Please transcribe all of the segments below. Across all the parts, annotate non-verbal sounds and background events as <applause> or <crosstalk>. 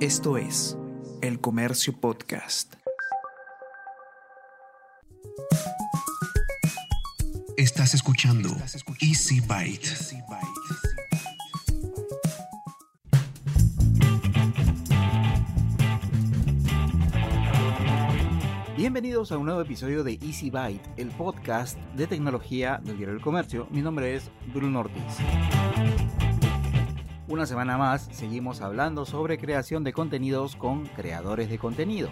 Esto es El Comercio Podcast. Estás escuchando Easy Byte. Bienvenidos a un nuevo episodio de Easy Byte, el podcast de tecnología del diario El Comercio. Mi nombre es Bruno Ortiz. Una semana más seguimos hablando sobre creación de contenidos con creadores de contenido.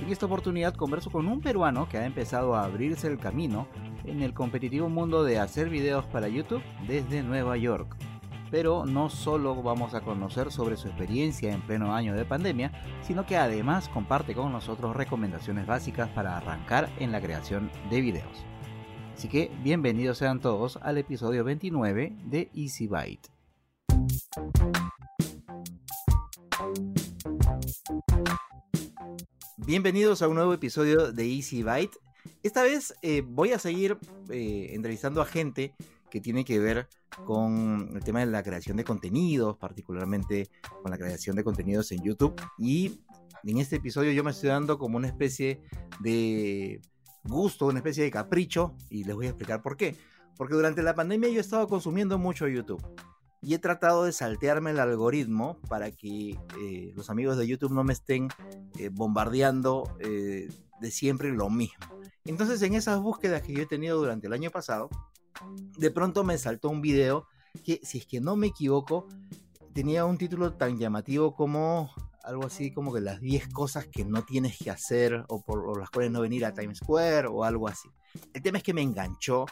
En esta oportunidad converso con un peruano que ha empezado a abrirse el camino en el competitivo mundo de hacer videos para YouTube desde Nueva York. Pero no solo vamos a conocer sobre su experiencia en pleno año de pandemia, sino que además comparte con nosotros recomendaciones básicas para arrancar en la creación de videos. Así que bienvenidos sean todos al episodio 29 de Easy Byte. Bienvenidos a un nuevo episodio de Easy Byte. Esta vez eh, voy a seguir eh, entrevistando a gente que tiene que ver con el tema de la creación de contenidos, particularmente con la creación de contenidos en YouTube. Y en este episodio yo me estoy dando como una especie de gusto, una especie de capricho, y les voy a explicar por qué. Porque durante la pandemia yo he estado consumiendo mucho YouTube y he tratado de saltearme el algoritmo para que eh, los amigos de YouTube no me estén eh, bombardeando eh, de siempre lo mismo. Entonces en esas búsquedas que yo he tenido durante el año pasado, de pronto me saltó un video que, si es que no me equivoco, tenía un título tan llamativo como algo así como que las 10 cosas que no tienes que hacer o por las cuales no venir a Times Square o algo así. El tema es que me enganchó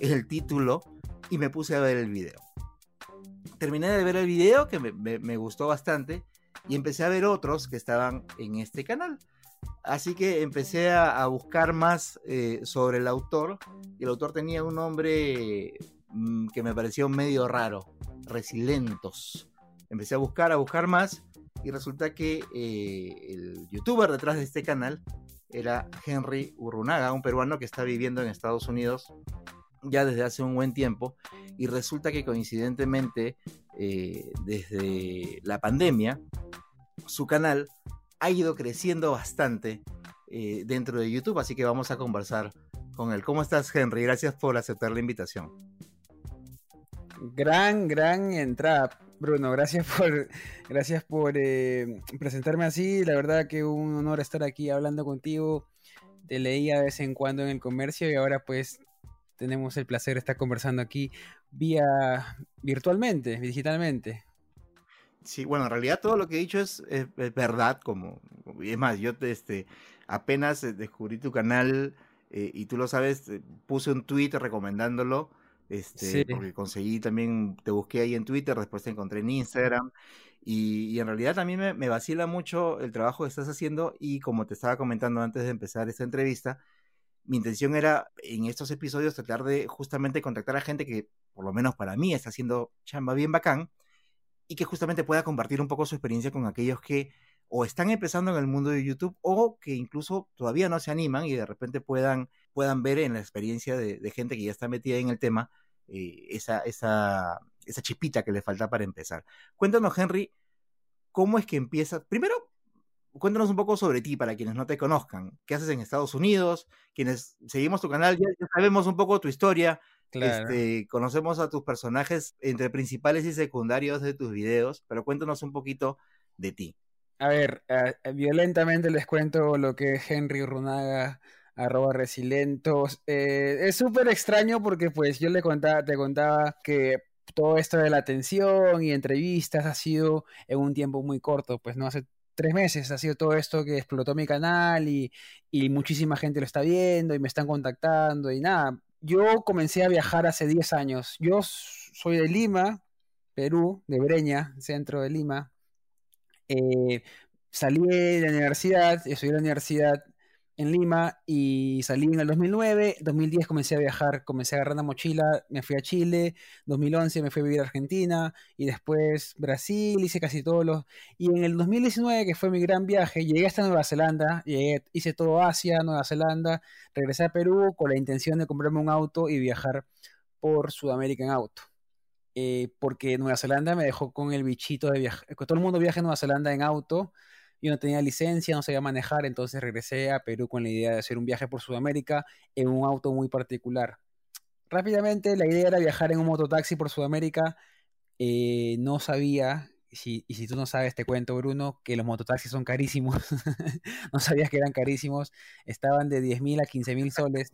el título y me puse a ver el video terminé de ver el video que me, gustó bastante y empecé a ver otros que estaban en este canal. Así que empecé a, buscar más eh, sobre el autor y el autor tenía un nombre mm, que me pareció medio raro, Resilentos. Empecé a buscar, a buscar más y resulta que eh, el youtuber detrás de este canal era Henry Urrunaga, un peruano que está viviendo en Estados Unidos ya desde hace un buen tiempo y resulta que coincidentemente eh, desde la pandemia su canal ha ido creciendo bastante eh, dentro de YouTube, así que vamos a conversar con él. ¿Cómo estás, Henry? Gracias por aceptar la invitación. Gran, gran entrada, Bruno. Gracias por, gracias por eh, presentarme así. La verdad que un honor estar aquí hablando contigo. Te leía de vez en cuando en el comercio y ahora pues tenemos el placer de estar conversando aquí vía virtualmente, digitalmente. Sí, bueno, en realidad todo lo que he dicho es, verdad, como, es más, yo este, apenas eh, descubrí tu canal eh, y tú lo sabes, eh, puse un tweet recomendándolo, este, porque conseguí también, te busqué ahí en Twitter, después te encontré en Instagram, y, en realidad también me, me, vacila mucho el trabajo que estás haciendo y como te estaba comentando antes de empezar esta entrevista, mi intención era en estos episodios tratar de justamente contactar a gente que, por lo menos para mí, está haciendo chamba bien bacán y que justamente pueda compartir un poco su experiencia con aquellos que o están empezando en el mundo de YouTube o que incluso todavía no se animan y de repente puedan, puedan ver en la experiencia de, gente que ya está metida en el tema eh, esa, esa, esa chipita que le falta para empezar. Cuéntanos, Henry, ¿cómo es que empieza? Primero, cuéntanos un poco sobre ti para quienes no te conozcan. ¿Qué haces en Estados Unidos? Quienes seguimos tu canal ya, sabemos un poco tu historia. Este, conocemos a tus personajes entre principales y secundarios de tus videos, pero cuéntanos un poquito de ti. A ver, eh, eh, violentamente les cuento lo que es Henry Runaga, arroba resilentos. Eh, es súper extraño porque pues yo le contaba, te contaba que todo esto de la atención y entrevistas ha sido en un tiempo muy corto, pues no hace tres meses ha sido todo esto que explotó mi canal y, muchísima gente lo está viendo y me están contactando y nada. Yo comencé a viajar hace 10 años. Yo soy de Lima, Perú, de Breña, centro de Lima. Eh, salí de la universidad, estudié en la universidad en Lima y salí en el 2009, 2010 comencé a viajar, comencé a agarrar una mochila, me fui a Chile, 2011 me fui a vivir a Argentina y después Brasil, hice casi todos los... Y en el 2019, que fue mi gran viaje, llegué hasta Nueva Zelanda, hice todo Asia, Nueva Zelanda, regresé a Perú con la intención de comprarme un auto y viajar por Sudamérica en auto. eh, porque Nueva Zelanda me dejó con el bichito de viajar. Todo el mundo viaja a Nueva Zelanda en auto. Yo no tenía licencia, no sabía manejar, entonces regresé a Perú con la idea de hacer un viaje por Sudamérica en un auto muy particular. Rápidamente, la idea era viajar en un mototaxi por Sudamérica. Eh, no sabía, si, y si tú no sabes, te cuento, Bruno, que los mototaxis son carísimos. <laughs> no sabías que eran carísimos. Estaban de 10 mil a 15 mil soles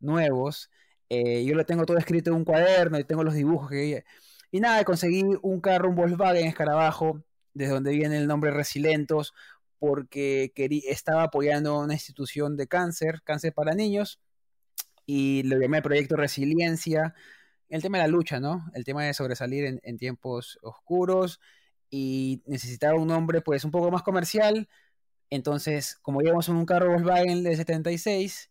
nuevos. Eh, yo lo tengo todo escrito en un cuaderno y tengo los dibujos que... Y nada, conseguí un carro, un Volkswagen Escarabajo, desde donde viene el nombre Resilentos, porque estaba apoyando una institución de cáncer, cáncer para niños, y lo llamé Proyecto Resiliencia. El tema de la lucha, ¿no? El tema de sobresalir en, en tiempos oscuros y necesitaba un nombre pues un poco más comercial. Entonces, como íbamos en un carro Volkswagen de 76,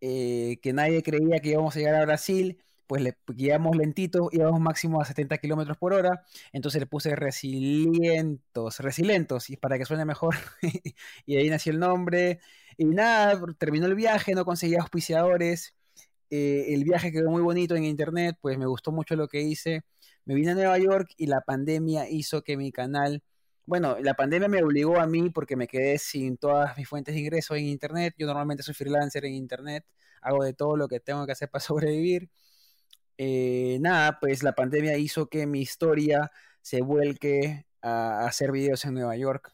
eh, que nadie creía que íbamos a llegar a Brasil, pues le guiamos lentito, íbamos máximo a 70 kilómetros por hora, entonces le puse resilientos, resilientos, y para que suene mejor, <laughs> y ahí nació el nombre, y nada, terminó el viaje, no conseguía auspiciadores, eh, el viaje quedó muy bonito en internet, pues me gustó mucho lo que hice, me vine a Nueva York y la pandemia hizo que mi canal bueno, la pandemia me obligó a mí porque me quedé sin todas mis fuentes de ingreso en Internet. Yo normalmente soy freelancer en Internet, hago de todo lo que tengo que hacer para <laughs> sobrevivir. Eh, nada, pues la pandemia hizo que mi historia se vuelque a hacer videos en Nueva York.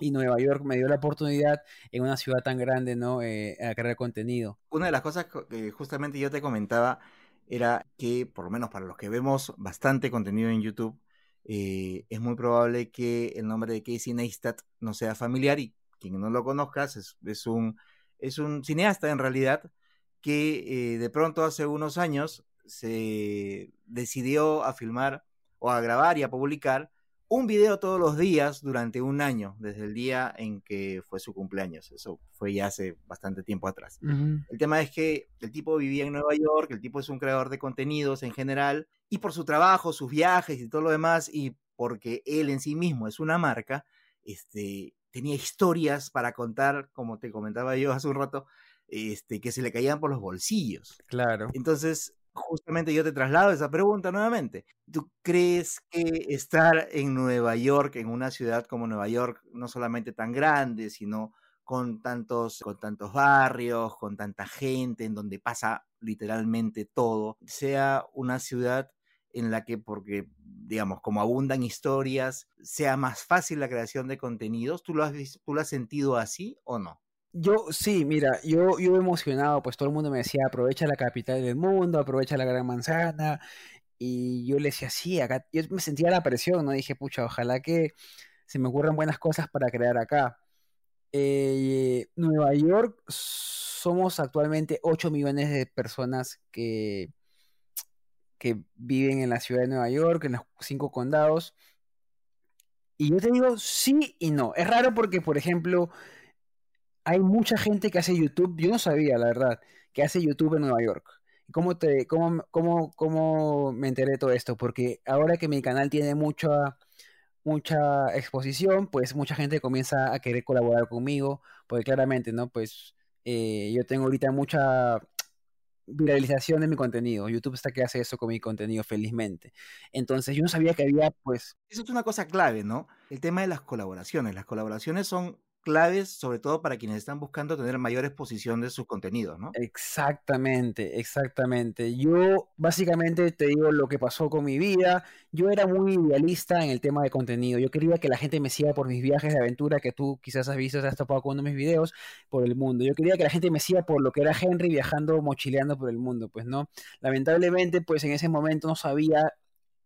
Y Nueva York me dio la oportunidad en una ciudad tan grande, ¿no? Eh, a crear contenido. Una de las cosas que justamente yo te comentaba era que, por lo menos para los que vemos bastante contenido en YouTube, eh, es muy probable que el nombre de Casey Neistat no sea familiar y quien no lo conozcas es, un, es un cineasta en realidad que eh, de pronto hace unos años se decidió a filmar o a grabar y a publicar un video todos los días durante un año, desde el día en que fue su cumpleaños. Eso fue ya hace bastante tiempo atrás. El tema es que el tipo vivía en Nueva York, el tipo es un creador de contenidos en general, y por su trabajo, sus viajes y todo lo demás, y porque él en sí mismo es una marca, este, tenía historias para contar, como te comentaba yo hace un rato, este, que se le caían por los bolsillos. Claro. Entonces, justamente yo te traslado esa pregunta nuevamente. ¿Tú crees que estar en Nueva York, en una ciudad como Nueva York, no solamente tan grande, sino con tantos, con tantos barrios, con tanta gente, en donde pasa literalmente todo, sea una ciudad en la que, porque, digamos, como abundan historias, sea más fácil la creación de contenidos? ¿Tú lo has, tú lo has sentido así o no? Yo sí, mira, yo, yo emocionado, pues todo el mundo me decía, aprovecha la capital del mundo, aprovecha la gran manzana, y yo le decía, sí, acá, yo me sentía la presión, ¿no? Dije, pucha, ojalá que se me ocurran buenas cosas para crear acá. Eh, Nueva York, somos actualmente 8 millones de personas que, que viven en la ciudad de Nueva York, en los cinco condados. Y yo te digo sí y no. Es raro porque, por ejemplo, hay mucha gente que hace YouTube, yo no sabía, la verdad, que hace YouTube en Nueva York. ¿Cómo, te, cómo, cómo, cómo me enteré de todo esto? Porque ahora que mi canal tiene mucha, mucha exposición, pues mucha gente comienza a querer colaborar conmigo, porque claramente, ¿no? Pues eh, yo tengo ahorita mucha viralización de mi contenido. YouTube está que hace eso con mi contenido felizmente. Entonces yo no sabía que había, pues... Eso es una cosa clave, ¿no? El tema de las colaboraciones. Las colaboraciones son claves, sobre todo para quienes están buscando tener mayor exposición de sus contenidos, ¿no? Exactamente, exactamente. Yo básicamente te digo lo que pasó con mi vida. Yo era muy idealista en el tema de contenido. Yo quería que la gente me siga por mis viajes de aventura que tú quizás has visto, has topado con uno de mis videos por el mundo. Yo quería que la gente me siga por lo que era Henry viajando, mochileando por el mundo, pues no. Lamentablemente, pues en ese momento no sabía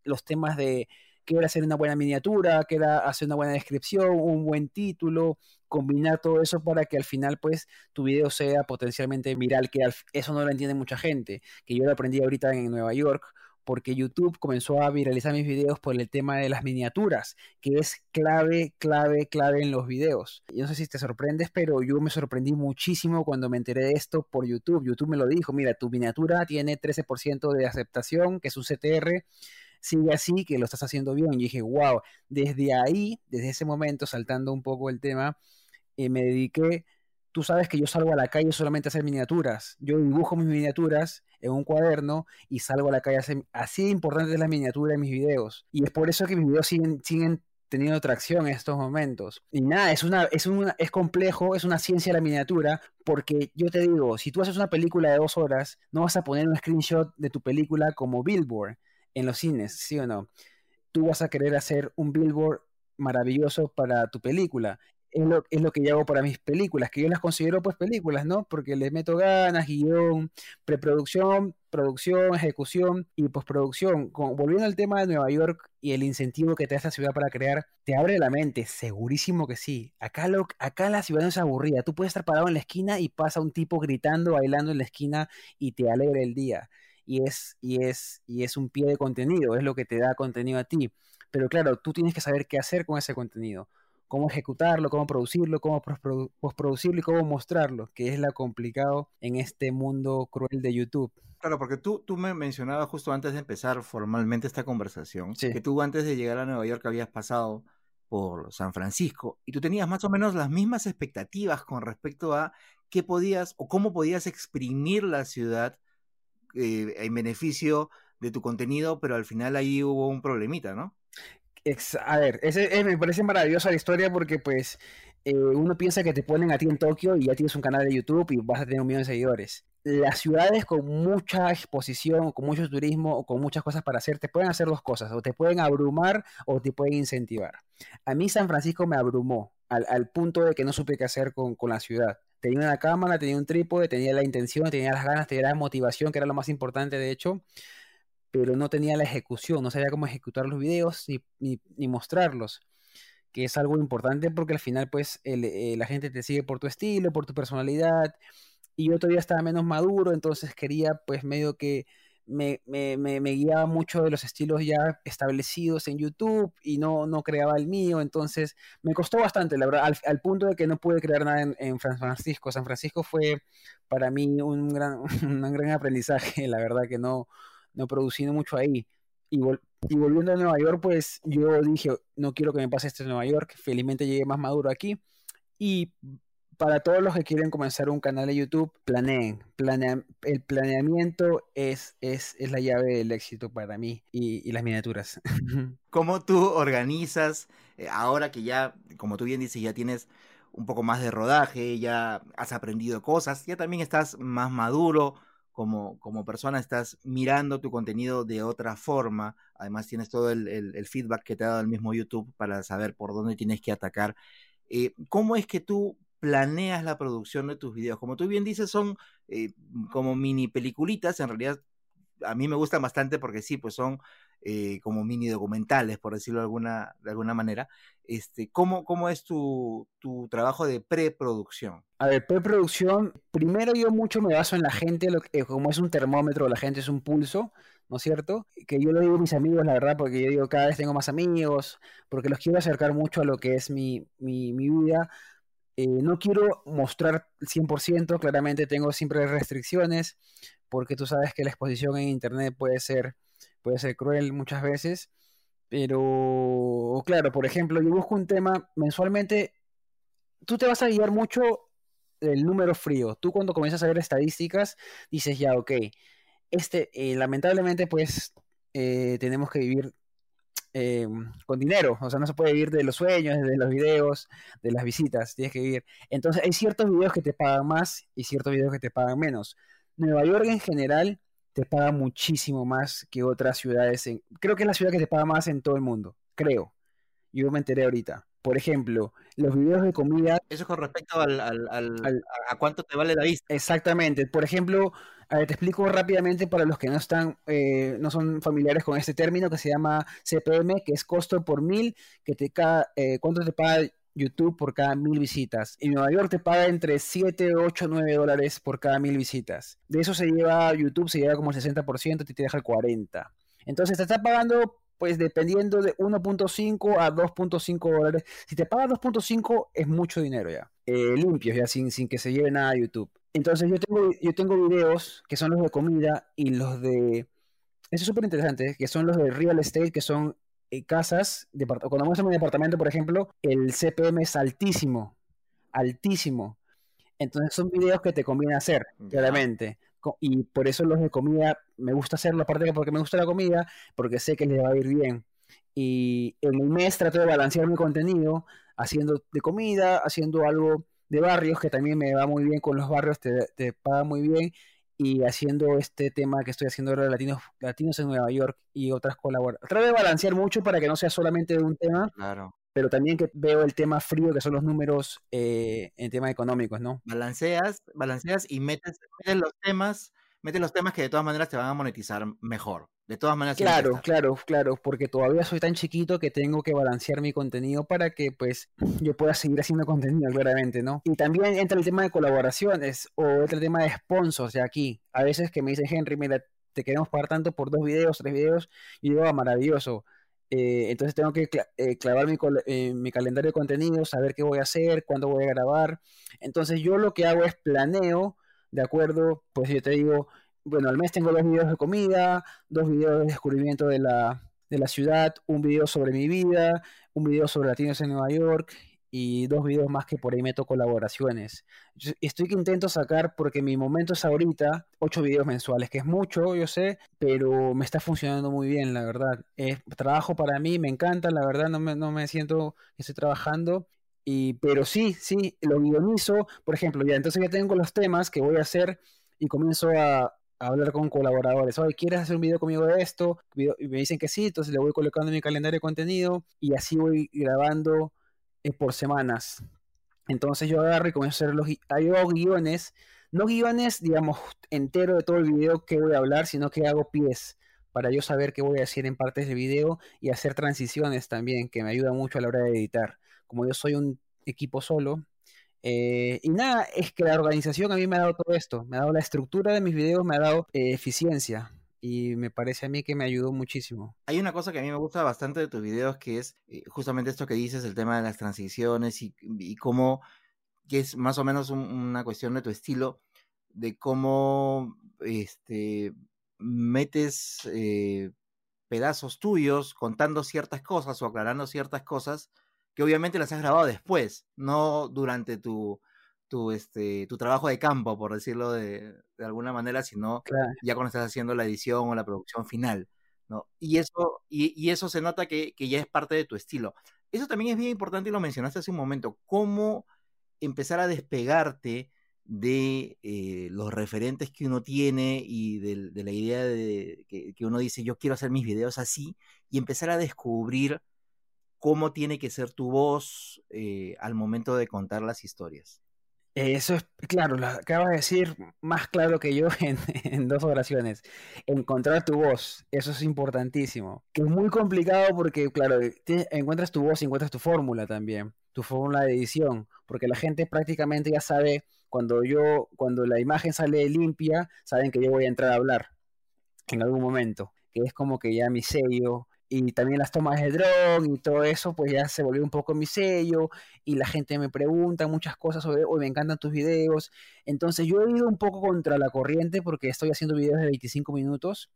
los temas de que era hacer una buena miniatura, que era hacer una buena descripción, un buen título, combinar todo eso para que al final pues tu video sea potencialmente viral, que eso no lo entiende mucha gente, que yo lo aprendí ahorita en Nueva York, porque YouTube comenzó a viralizar mis videos por el tema de las miniaturas, que es clave, clave, clave en los videos. Yo no sé si te sorprendes, pero yo me sorprendí muchísimo cuando me enteré de esto por YouTube. YouTube me lo dijo, mira, tu miniatura tiene 13% de aceptación, que es un CTR, sigue así, que lo estás haciendo bien. Y dije, wow, desde ahí, desde ese momento, saltando un poco el tema, eh, me dediqué tú sabes que yo salgo a la calle solamente a hacer miniaturas. Yo dibujo mis miniaturas en un cuaderno y salgo a la calle a hacer... Así de importante es la miniatura en mis videos. Y es por eso que mis videos siguen, siguen teniendo tracción en estos momentos. Y nada, es, una, es, una, es complejo, es una ciencia la miniatura, porque yo te digo, si tú haces una película de dos horas, no vas a poner un screenshot de tu película como Billboard en los cines, ¿sí o no? Tú vas a querer hacer un Billboard maravilloso para tu película es lo, que yo hago para mis películas, que yo las considero pues películas, ¿no? Porque les meto ganas, guion, preproducción, producción, ejecución y postproducción. volviendo al tema de Nueva York y el incentivo que te da esta ciudad para crear, te abre la mente, segurísimo que sí. Acá, lo, acá la ciudad no es aburrida, tú puedes estar parado en la esquina y pasa un tipo gritando, bailando en la esquina y te alegra el día. Y es, y es, y es un pie de contenido, es lo que te da contenido a ti. Pero claro, tú tienes que saber qué hacer con ese contenido cómo ejecutarlo, cómo producirlo, cómo postproducirlo y cómo mostrarlo, que es lo complicado en este mundo cruel de YouTube. Claro, porque tú, tú me mencionabas justo antes de empezar formalmente esta conversación, que tú antes de llegar a Nueva York habías pasado por San Francisco y tú tenías más o menos las mismas expectativas con respecto a qué podías o cómo podías exprimir la ciudad eh, en beneficio de tu contenido, pero al final ahí hubo un problemita, ¿no? a ver, ese, eh, me parece maravillosa la historia porque pues eh, uno piensa que te ponen a ti en Tokio y ya tienes un canal de YouTube y vas a tener un millón de seguidores. Las ciudades con mucha exposición, con mucho turismo o con muchas cosas para hacer, te pueden hacer dos cosas, o te pueden abrumar o te pueden incentivar. A mí San Francisco me abrumó al, punto de que no supe qué hacer con, con la ciudad. Tenía una cámara, tenía un trípode, tenía la intención, tenía las ganas, tenía la motivación, que era lo más importante de hecho, pero no tenía la ejecución, no sabía cómo ejecutar los videos ni, ni, mostrarlos, que es algo importante porque al final pues eh, la gente te sigue por tu estilo, por tu personalidad, y yo todavía estaba menos maduro, entonces quería pues medio que me, me, me, guiaba mucho de los estilos ya establecidos en YouTube y no, no creaba el mío, entonces me costó bastante, la verdad, al, punto de que no pude crear nada en, San Francisco. San Francisco fue para mí un gran, <laughs> un gran aprendizaje, la verdad que no, no produciendo mucho ahí. Y, y, volviendo a Nueva York, pues yo dije, no quiero que me pase esto en Nueva York. Felizmente llegué más maduro aquí. Y para todos los que quieren comenzar un canal de YouTube, planeen. el planeamiento es, es, es, la llave del éxito para mí y, las miniaturas. <laughs> ¿Cómo tú organizas, eh, ahora que ya, como tú bien dices, ya tienes un poco más de rodaje, ya has aprendido cosas, ya también estás más maduro, como, como persona estás mirando tu contenido de otra forma. Además tienes todo el, feedback que te ha dado el mismo YouTube para saber por dónde tienes que atacar. Eh, ¿Cómo es que tú planeas la producción de tus videos? Como tú bien dices, son eh, como mini peliculitas. En realidad a mí me gustan bastante porque sí, pues son eh, como mini documentales, por decirlo de alguna, de alguna manera. Este, ¿cómo, ¿Cómo es tu, tu trabajo de preproducción? A ver, preproducción, primero yo mucho me baso en la gente, lo que, como es un termómetro, la gente es un pulso, ¿no es cierto? Que yo lo digo a mis amigos, la verdad, porque yo digo, cada vez tengo más amigos, porque los quiero acercar mucho a lo que es mi, mi, mi vida. Eh, no quiero mostrar 100%, claramente tengo siempre restricciones, porque tú sabes que la exposición en Internet puede ser puede ser cruel muchas veces, pero claro, por ejemplo, yo busco un tema mensualmente, tú te vas a guiar mucho del número frío. Tú cuando comienzas a ver estadísticas, dices ya, ok, este, eh, lamentablemente pues eh, tenemos que vivir eh, con dinero, o sea, no se puede vivir de los sueños, de los videos, de las visitas, tienes que vivir. Entonces hay ciertos videos que te pagan más y ciertos videos que te pagan menos. Nueva York en general te paga muchísimo más que otras ciudades. Creo que es la ciudad que te paga más en todo el mundo, creo. Yo me enteré ahorita. Por ejemplo, los videos de comida. Eso con respecto al, a cuánto te vale la vista. Exactamente. Por ejemplo, te explico rápidamente para los que no están, eh, no son familiares con este término que se llama CPM, que es costo por mil, que te cada, eh, cuánto te paga YouTube por cada mil visitas. En Nueva York te paga entre 7, 8, 9 dólares por cada mil visitas. De eso se lleva YouTube, se lleva como el 60%, y te deja el 40%. Entonces te está pagando, pues dependiendo de 1.5 a 2.5 dólares. Si te paga 2.5 es mucho dinero ya. Eh, limpios ya, sin, sin que se lleve nada a YouTube. Entonces yo tengo, yo tengo videos que son los de comida y los de... Eso es súper interesante, que son los de real estate, que son eh, casas, cuando muestran un departamento, por ejemplo, el CPM es altísimo, altísimo. Entonces son videos que te conviene hacer, claramente. Y por eso los de comida, me gusta hacerlo, aparte porque me gusta la comida, porque sé que les va a ir bien. Y en el mes trato de balancear mi contenido, haciendo de comida, haciendo algo de barrios, que también me va muy bien con los barrios, te, te paga muy bien, y haciendo este tema que estoy haciendo ahora de latinos, latinos en Nueva York y otras colaboraciones. Trato de balancear mucho para que no sea solamente de un tema, Claro. Pero también que veo el tema frío, que son los números eh, en temas económicos, ¿no? Balanceas, balanceas y metes, metes los temas, metes los temas que de todas maneras te van a monetizar mejor. De todas maneras. Claro, claro, claro, porque todavía soy tan chiquito que tengo que balancear mi contenido para que pues <clears throat> yo pueda seguir haciendo contenido, claramente, ¿no? Y también entra el tema de colaboraciones o entra el tema de sponsors de aquí. A veces que me dicen, Henry, mira, te queremos pagar tanto por dos videos, tres videos, y digo, "Ah, maravilloso. Eh, entonces tengo que eh, clavar mi, eh, mi calendario de contenido, saber qué voy a hacer, cuándo voy a grabar. Entonces yo lo que hago es planeo, de acuerdo, pues yo te digo, bueno, al mes tengo dos videos de comida, dos videos de descubrimiento de la, de la ciudad, un video sobre mi vida, un video sobre latinos en Nueva York y dos videos más que por ahí meto colaboraciones. Yo estoy que intento sacar, porque mi momento es ahorita, ocho videos mensuales, que es mucho, yo sé, pero me está funcionando muy bien, la verdad. Es trabajo para mí, me encanta, la verdad, no me, no me siento que estoy trabajando. Y, pero sí, sí, lo guionizo, por ejemplo, ya, entonces ya tengo los temas que voy a hacer y comienzo a, a hablar con colaboradores. Oye, ¿quieres hacer un video conmigo de esto? Y me dicen que sí, entonces le voy colocando en mi calendario de contenido y así voy grabando eh, por semanas. Entonces yo agarro y comienzo a hacer los hago guiones, no guiones, digamos, entero de todo el video que voy a hablar, sino que hago pies para yo saber qué voy a decir en partes del video y hacer transiciones también, que me ayuda mucho a la hora de editar. Como yo soy un equipo solo, eh, y nada, es que la organización a mí me ha dado todo esto, me ha dado la estructura de mis videos, me ha dado eh, eficiencia y me parece a mí que me ayudó muchísimo. Hay una cosa que a mí me gusta bastante de tus videos que es eh, justamente esto que dices, el tema de las transiciones y, cómo, que es más o menos un- una cuestión de tu estilo, de cómo este, metes eh, pedazos tuyos contando ciertas cosas o aclarando ciertas cosas que obviamente las has grabado después, no durante tu, tu, este, tu trabajo de campo, por decirlo de, de alguna manera, sino Claro. ya cuando estás haciendo la edición o la producción final, ¿no? Y eso, y, y eso se nota que, que ya es parte de tu estilo. Eso también es bien importante y lo mencionaste hace un momento, cómo empezar a despegarte de eh, los referentes que uno tiene y de, de la idea de que, que uno dice yo quiero hacer mis videos así y empezar a descubrir cómo tiene que ser tu voz eh, al momento de contar las historias. Eso es, claro, lo acabas de decir más claro que yo <laughs> en, dos oraciones. Encontrar tu voz, eso es importantísimo. Que es muy complicado porque, claro, te- encuentras tu voz y encuentras tu fórmula también, tu fórmula de edición, porque la gente prácticamente ya sabe, cuando yo, cuando la imagen sale limpia, saben que yo voy a entrar a hablar en algún momento, que es como que ya mi sello. Y también las tomas de dron y todo eso, pues ya se volvió un poco mi sello y la gente me pregunta muchas cosas sobre, hoy me encantan tus videos. Entonces yo he ido un poco contra la corriente porque estoy haciendo videos de 25 minutos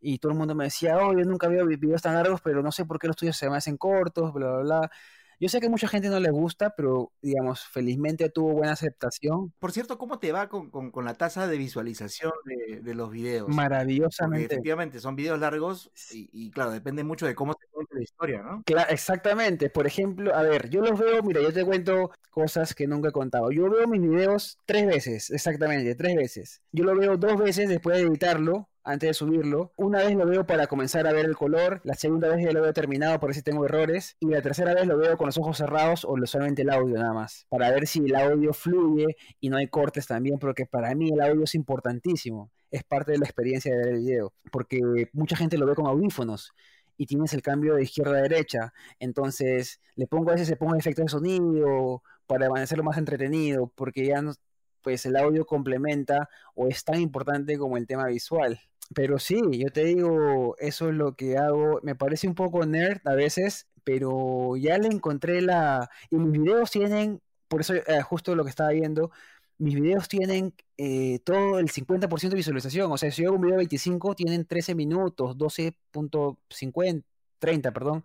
y todo el mundo me decía, oh, yo nunca veo vi- videos tan largos, pero no sé por qué los tuyos se me hacen cortos, bla, bla, bla. Yo sé que a mucha gente no le gusta, pero digamos, felizmente tuvo buena aceptación, Por cierto, ¿cómo te va con, con- con la tasa de visualización de, de los videos? Porque maravillosamente. efectivamente son videos largos y, y, claro, depende mucho de cómo se cuenta la historia, ¿no? Cla- exactamente. Por ejemplo, a ver, yo los veo, mira, yo te cuento cosas que nunca he contado. Yo veo mis videos tres veces, exactamente, tres veces. Yo lo veo dos veces después de editarlo, antes de subirlo. Una vez lo veo para comenzar a ver el color, la segunda vez ya lo veo terminado por si tengo errores, y la tercera vez lo veo con los ojos cerrados o solamente el audio nada más, para ver si el audio fluye y no hay cortes también, porque para mí el audio es importantísimo. Es parte de la experiencia de ver el video, porque mucha gente lo ve con audífonos y tienes el cambio de izquierda a derecha. Entonces, le pongo a veces, le pongo efectos de sonido para hacerlo más entretenido, porque ya pues el audio complementa o es tan importante como el tema visual. Pero sí, yo te digo, eso es lo que hago. Me parece un poco nerd a veces, pero ya le encontré la... Y mis videos tienen, por eso eh, justo lo que estaba viendo, mis videos tienen eh, todo el 50% de visualización. O sea, si yo hago un video de 25, tienen 13 minutos, 12.50, 30, perdón.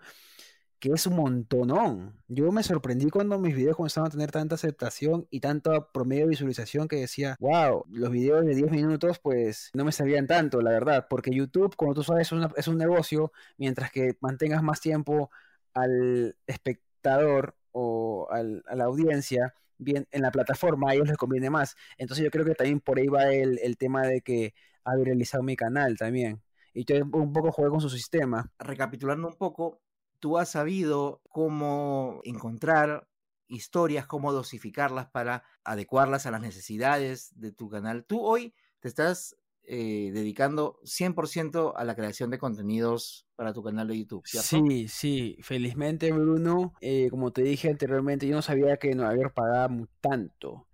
Que es un montonón. Yo me sorprendí cuando mis videos comenzaron a tener tanta aceptación y tanto promedio de visualización que decía, wow, los videos de 10 minutos pues no me servían tanto, la verdad, porque YouTube, como tú sabes, es, un negocio, mientras que mantengas más tiempo al espectador o a la audiencia, bien en la plataforma, a ellos les conviene más. Entonces yo creo que también por ahí va el, el tema de que ha viralizado mi canal también. Y yo un poco jugué con su sistema. Recapitulando un poco, tú has sabido cómo encontrar historias, cómo dosificarlas para adecuarlas a las necesidades de tu canal. Tú hoy te estás eh, dedicando 100% a la creación de contenidos para tu canal de YouTube. Sí, sí, felizmente Bruno, eh, como te dije anteriormente, yo no sabía que Nueva York pagaba tanto.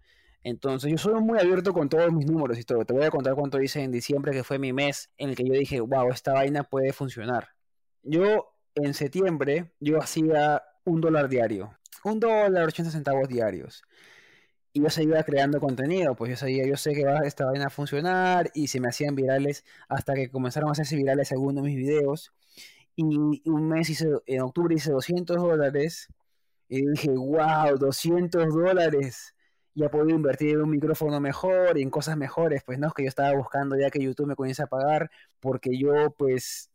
Entonces yo soy muy abierto con todos mis números y todo. Te voy a contar cuánto hice en diciembre, que fue mi mes en el que yo dije, wow, esta vaina puede funcionar. Yo en septiembre yo hacía un dólar diario, un dólar 80 centavos diarios. Y yo seguía creando contenido, pues yo sabía, yo sé que va esta a funcionar y se me hacían virales hasta que comenzaron a hacerse virales algunos de mis videos. Y un mes hice, en octubre hice 200 dólares y dije, wow, 200 dólares ya puedo invertir en un micrófono mejor y en cosas mejores, pues no, es que yo estaba buscando ya que YouTube me comience a pagar, porque yo, pues,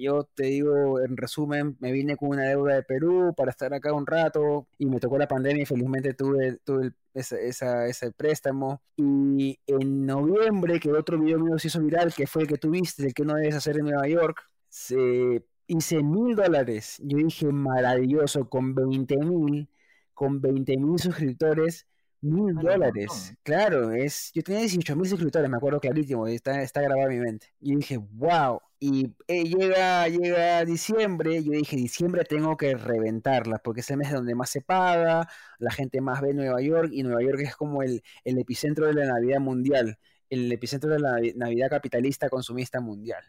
yo te digo, en resumen, me vine con una deuda de Perú para estar acá un rato y me tocó la pandemia y felizmente tuve, tuve ese préstamo. Y en noviembre, que otro video mío se hizo viral, que fue el que tuviste, el que no debes hacer en Nueva York, se hice mil dólares. Yo dije, maravilloso, con 20 mil, con 20 mil suscriptores Mil dólares, claro, es, yo tenía 18 mil suscriptores, me acuerdo último, está, está grabado en mi mente. Y dije, wow, y eh, llega, llega diciembre, yo dije, diciembre tengo que reventarla, porque es el mes donde más se paga, la gente más ve Nueva York, y Nueva York es como el, el epicentro de la Navidad mundial, el epicentro de la Navidad capitalista consumista mundial.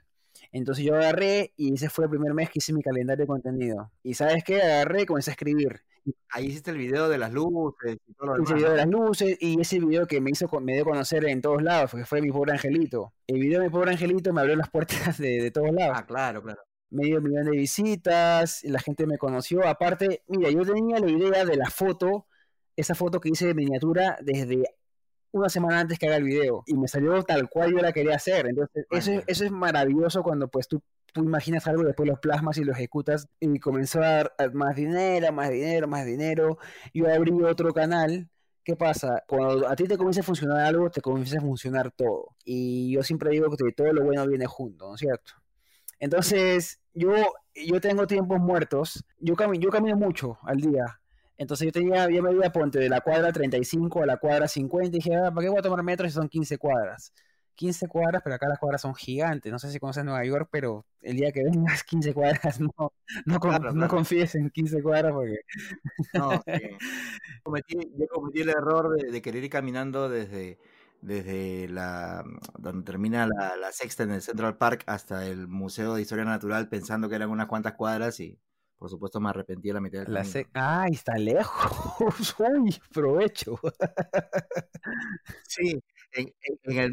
Entonces yo agarré y ese fue el primer mes que hice mi calendario de contenido. Y sabes qué, agarré y comencé a escribir. Ahí hiciste el video de las luces y todo lo video de las luces y ese video que me hizo me dio a conocer en todos lados, que fue mi pobre angelito. El video de mi pobre angelito me abrió las puertas <laughs> de, todos lados. Ah, claro, claro. Medio millón de visitas, la gente me conoció. Aparte, mira, yo tenía la idea de la foto, esa foto que hice de miniatura desde una semana antes que haga el video y me salió tal cual yo la quería hacer. Entonces, eso, eso es maravilloso cuando pues tú tú imaginas algo, después los plasmas y lo ejecutas y comenzó a dar más dinero, más dinero, más dinero. Yo abrí otro canal. ¿Qué pasa? Cuando a ti te comienza a funcionar algo, te comienza a funcionar todo. Y yo siempre digo que todo lo bueno viene junto, ¿no es cierto? Entonces, yo, yo tengo tiempos muertos. Yo, camino, yo camino mucho al día. Entonces yo tenía, yo me iba a ponte de la cuadra 35 a la cuadra 50 y dije, ah, ¿para qué voy a tomar metros si son 15 cuadras? 15 cuadras, pero acá las cuadras son gigantes. No sé si conoces Nueva York, pero el día que vengas <laughs> 15 cuadras, no, no, confíes en 15 cuadras porque... No, <laughs> yo cometí el error de, querer ir caminando desde, desde la donde termina la, sexta en el Central Park hasta el Museo de Historia Natural pensando que eran unas cuantas cuadras y por supuesto me arrepentí de la mitad del la ¡Ay, está lejos! <laughs> ¡Uy, provecho! sí, en,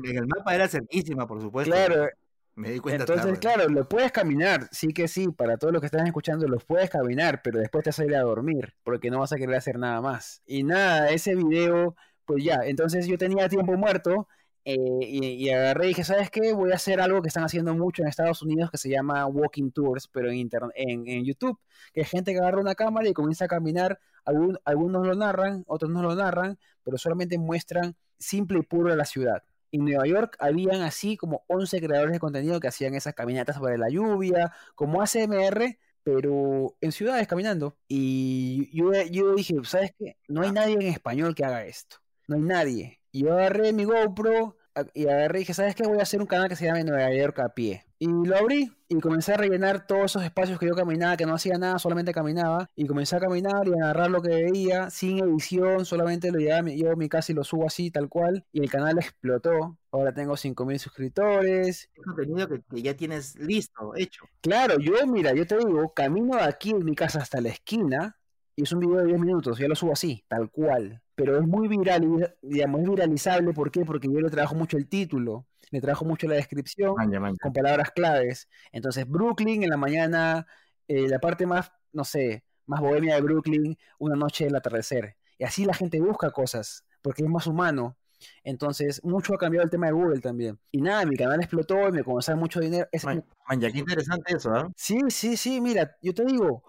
el, mapa era cerquísima, por supuesto. Claro. Me di cuenta Entonces, claro, lo puedes caminar, sí que sí, para todos los que están escuchando, los puedes caminar, pero después te vas a ir a dormir, porque no vas a querer hacer nada más. Y nada, ese video, pues ya, entonces yo tenía tiempo muerto eh, y, agarré y dije, ¿sabes qué? Voy a hacer algo que están haciendo mucho en Estados Unidos que se llama Walking Tours, pero en, en, en YouTube, que es gente que agarra una cámara y comienza a caminar, algunos lo narran, otros no lo narran, pero solamente muestran simple y puro la ciudad. En Nueva York habían así como 11 creadores de contenido que hacían esas caminatas sobre la lluvia, como ACMR, pero en ciudades caminando. Y yo, yo dije, ¿sabes qué? No hay nadie en español que haga esto. No hay nadie. Y yo agarré mi GoPro y agarré y dije, ¿sabes qué? Voy a hacer un canal que se llama Nueva York a pie. Y lo abrí y comencé a rellenar todos esos espacios que yo caminaba, que no hacía nada, solamente caminaba. Y comencé a caminar y a narrar lo que veía, sin edición, solamente lo llevaba yo a mi casa y lo subo así, tal cual. Y el canal explotó. Ahora tengo 5.000 suscriptores. Es contenido que, que, ya tienes listo, hecho. Claro, yo, mira, yo te digo, camino de aquí en mi casa hasta la esquina y es un video de 10 minutos, ya lo subo así, tal cual. Pero es muy viral, digamos, es viralizable, ¿por qué? Porque yo le trabajo mucho el título le trajo mucho la descripción con palabras claves. Entonces, Brooklyn en la mañana eh, la parte más, no sé, más bohemia de Brooklyn, una noche del atardecer. Y así la gente busca cosas, porque es más humano. Entonces, mucho ha cambiado el tema de Google también. Y nada, mi canal explotó y me comenzaron mucho dinero. Es, Man, man, ya qué interesante eso, ¿ah? Sí, sí, sí, mira, yo te digo,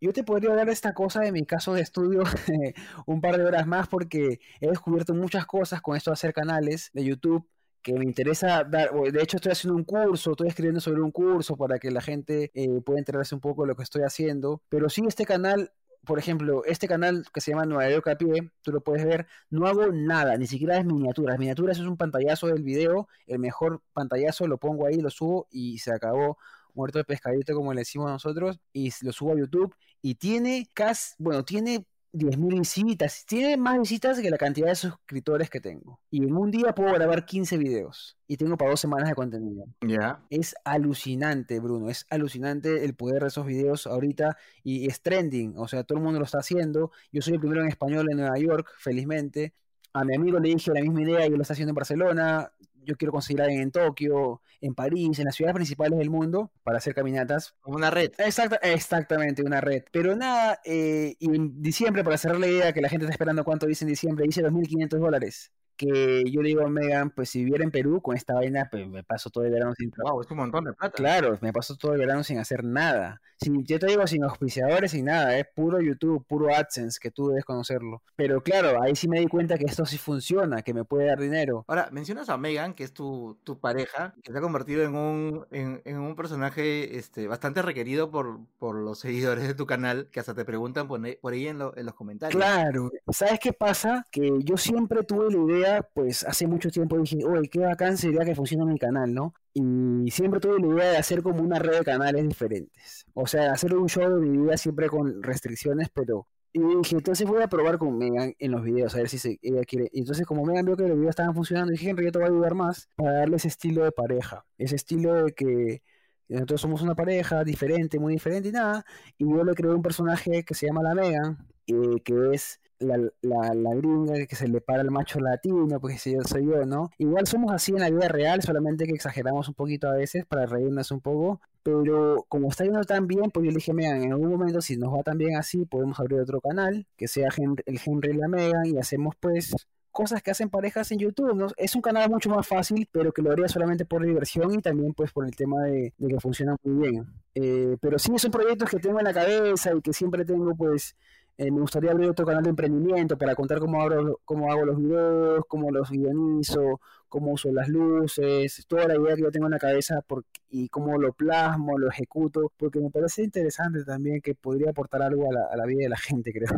yo te podría hablar de esta cosa de mi caso de estudio <laughs> un par de horas más porque he descubierto muchas cosas con esto de hacer canales de YouTube que me interesa dar, de hecho estoy haciendo un curso, estoy escribiendo sobre un curso para que la gente eh, pueda enterarse un poco de lo que estoy haciendo, pero sí este canal por ejemplo, este canal que se llama Nueva York a pie, tú lo puedes ver, no hago nada, ni siquiera es miniaturas. Miniaturas es un pantallazo del video, el mejor pantallazo, lo pongo ahí, lo subo y se acabó muerto de pescadito como le decimos nosotros y lo subo a YouTube y tiene casi, bueno, tiene 10.000 visitas. Tiene más visitas que la cantidad de suscriptores que tengo. Y en un día puedo grabar 15 videos. Y tengo para dos semanas de contenido. Ya. Es alucinante, Bruno. Es alucinante el poder de esos videos ahorita. Y es trending. O sea, todo el mundo lo está haciendo. Yo soy el primero en español en Nueva York, felizmente. A mi amigo le dije la misma idea y lo está haciendo en Barcelona yo quiero conseguir en Tokio, en París, en las ciudades principales del mundo para hacer caminatas. Como una red. Exacta, exactamente, una red. Pero nada, eh, y en diciembre, para cerrar la idea que la gente está esperando cuánto dice en diciembre, dice 2.500 dólares que yo le digo a Megan, pues si viviera en Perú con esta vaina, pues me paso todo el verano sin trabajo. Wow, es un montón de plata. Claro, me paso todo el verano sin hacer nada. Sin, yo te digo, sin auspiciadores, sin nada, es puro YouTube, puro AdSense, que tú debes conocerlo. Pero claro, ahí sí me di cuenta que esto sí funciona, que me puede dar dinero. Ahora, mencionas a Megan, que es tu, tu pareja, que se ha convertido en un, en, un personaje este, bastante requerido por, por los <laughs> seguidores de tu canal, que hasta te preguntan por, por ahí en, lo, en los comentarios. Claro, ¿sabes qué pasa? Que yo siempre tuve la idea pues hace mucho tiempo dije, oye, qué bacán sería que funcione mi canal, ¿no? Y siempre tuve la idea de hacer como una red de canales diferentes. O sea, hacer un show de mi vida siempre con restricciones, pero... Y dije, entonces voy a probar con Megan en los videos, a ver si se, ella quiere. Y entonces como Megan vio que los videos estaban funcionando, dije, Henry, yo te voy a ayudar más para darle ese estilo de pareja. Ese estilo de que nosotros somos una pareja diferente, muy diferente y nada. Y yo le creé un personaje que se llama la Megan, eh, que es la, la, la, gringa que se le para al macho latino, porque si yo soy yo, ¿no? Igual somos así en la vida real, solamente que exageramos un poquito a veces para reírnos un poco, pero como está yendo tan bien, pues yo le dije, Megan, en algún momento si nos va tan bien así, podemos abrir otro canal, que sea el Henry y la Megan, y hacemos pues cosas que hacen parejas en YouTube. Es un canal mucho más fácil, pero que lo haría solamente por diversión y también pues por el tema de, de que funciona muy bien. Eh, pero sí son proyectos que tengo en la cabeza y que siempre tengo pues eh, me gustaría abrir otro canal de emprendimiento para contar cómo hago, cómo hago los videos, cómo los guionizo, cómo uso las luces, toda la idea que yo tengo en la cabeza y cómo lo plasmo, lo ejecuto, porque me parece interesante también que podría aportar algo a la, vida de la gente, <laughs> creo.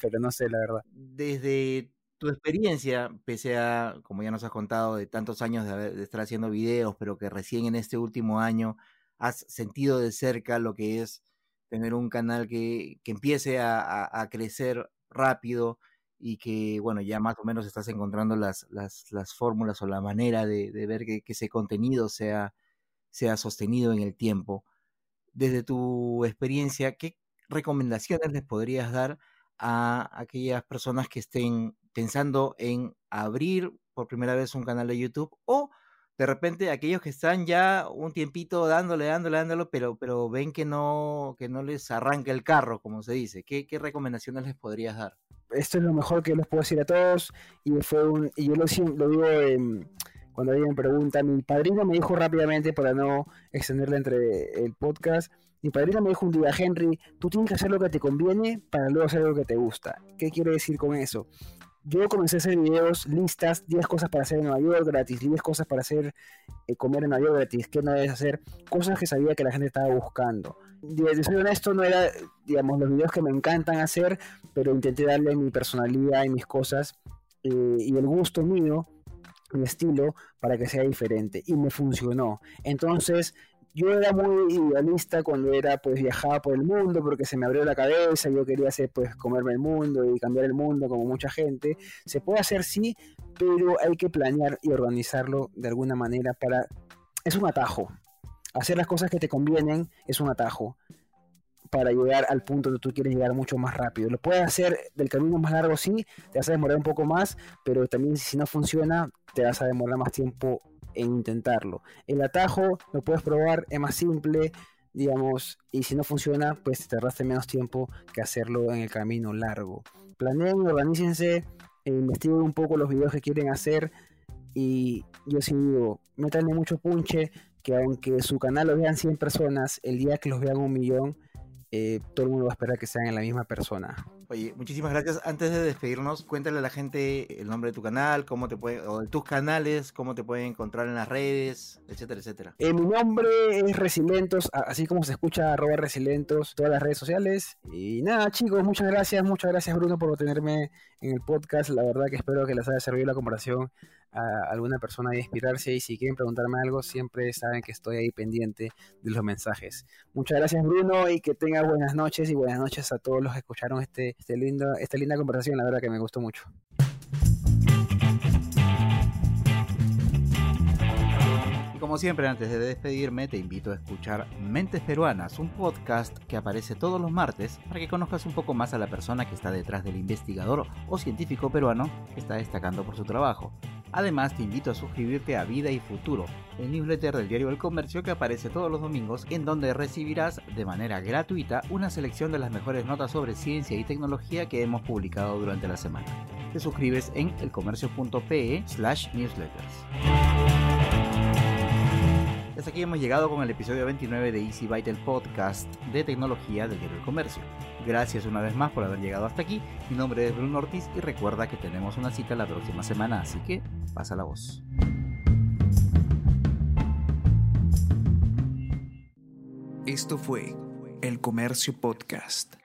Pero no sé, la verdad. Desde tu experiencia, pese a, como ya nos has contado, de tantos años de, de estar haciendo videos, pero que recién en este último año has sentido de cerca lo que es tener un canal que, que empiece a, a, crecer rápido y que, bueno, ya más o menos estás encontrando las, las, las fórmulas o la manera de, de ver que, que, ese contenido sea, sea sostenido en el tiempo. Desde tu experiencia, ¿qué recomendaciones les podrías dar a aquellas personas que estén pensando en abrir por primera vez un canal de YouTube o de repente aquellos que están ya un tiempito dándole, dándole, dándole, pero, pero ven que no, que no les arranca el carro, como se dice. ¿Qué, qué recomendaciones les podrías dar? Esto es lo mejor que les puedo decir a todos y fue un, y yo lo, lo digo eh, cuando alguien pregunta, mi padrino me dijo rápidamente para no extenderle entre el podcast, mi padrino me dijo un día, Henry, tú tienes que hacer lo que te conviene para luego hacer lo que te gusta. ¿Qué quiere decir con eso? Yo comencé a hacer videos, listas, 10 cosas para hacer en Nueva York gratis, 10 cosas para hacer eh, comer en Nueva York gratis, qué no debes hacer, cosas que sabía que la gente estaba buscando. De soy honesto, no era, digamos, los videos que me encantan hacer, pero intenté darle mi personalidad y mis cosas eh, y el gusto mío, mi estilo, para que sea diferente. Y me funcionó. Entonces, yo era muy idealista cuando era pues viajaba por el mundo porque se me abrió la cabeza, yo quería hacer pues comerme el mundo y cambiar el mundo como mucha gente. Se puede hacer sí, pero hay que planear y organizarlo de alguna manera para es un atajo. Hacer las cosas que te convienen es un atajo para llegar al punto que tú quieres llegar mucho más rápido. Lo puedes hacer del camino más largo, sí, te vas a demorar un poco más, pero también si no funciona, te vas a demorar más tiempo en intentarlo. El atajo lo puedes probar, es más simple, digamos, y si no funciona, pues te tardaste menos tiempo que hacerlo en el camino largo. Planeen, organícense, e investiguen un poco los videos que quieren hacer y yo sí digo, métanle mucho punche, que aunque su canal lo vean 100 personas, el día que los vean un millón, eh, todo el mundo va a esperar que sean en la misma persona. Oye, muchísimas gracias. Antes de despedirnos, cuéntale a la gente el nombre de tu canal, cómo te puede, o de tus canales, cómo te pueden encontrar en las redes, etcétera, etcétera. Eh, mi nombre es Resilentos, así como se escucha, arroba Resilentos, todas las redes sociales. Y nada, chicos, muchas gracias, muchas gracias Bruno por tenerme en el podcast. La verdad que espero que les haya servido la comparación a alguna persona de inspirarse y si quieren preguntarme algo, siempre saben que estoy ahí pendiente de los mensajes. Muchas gracias Bruno y que tenga buenas noches y buenas noches a todos los que escucharon este, este lindo, esta linda conversación, la verdad que me gustó mucho. Y como siempre, antes de despedirme, te invito a escuchar Mentes Peruanas, un podcast que aparece todos los martes para que conozcas un poco más a la persona que está detrás del investigador o científico peruano que está destacando por su trabajo. Además, te invito a suscribirte a Vida y Futuro, el newsletter del diario El Comercio que aparece todos los domingos, en donde recibirás de manera gratuita una selección de las mejores notas sobre ciencia y tecnología que hemos publicado durante la semana. Te suscribes en elcomercio.pe slash newsletters. Hasta aquí hemos llegado con el episodio 29 de Easy Byte, el podcast de tecnología del diario El Comercio. Gracias una vez más por haber llegado hasta aquí. Mi nombre es Bruno Ortiz y recuerda que tenemos una cita la próxima semana, así que pasa la voz. Esto fue El Comercio Podcast.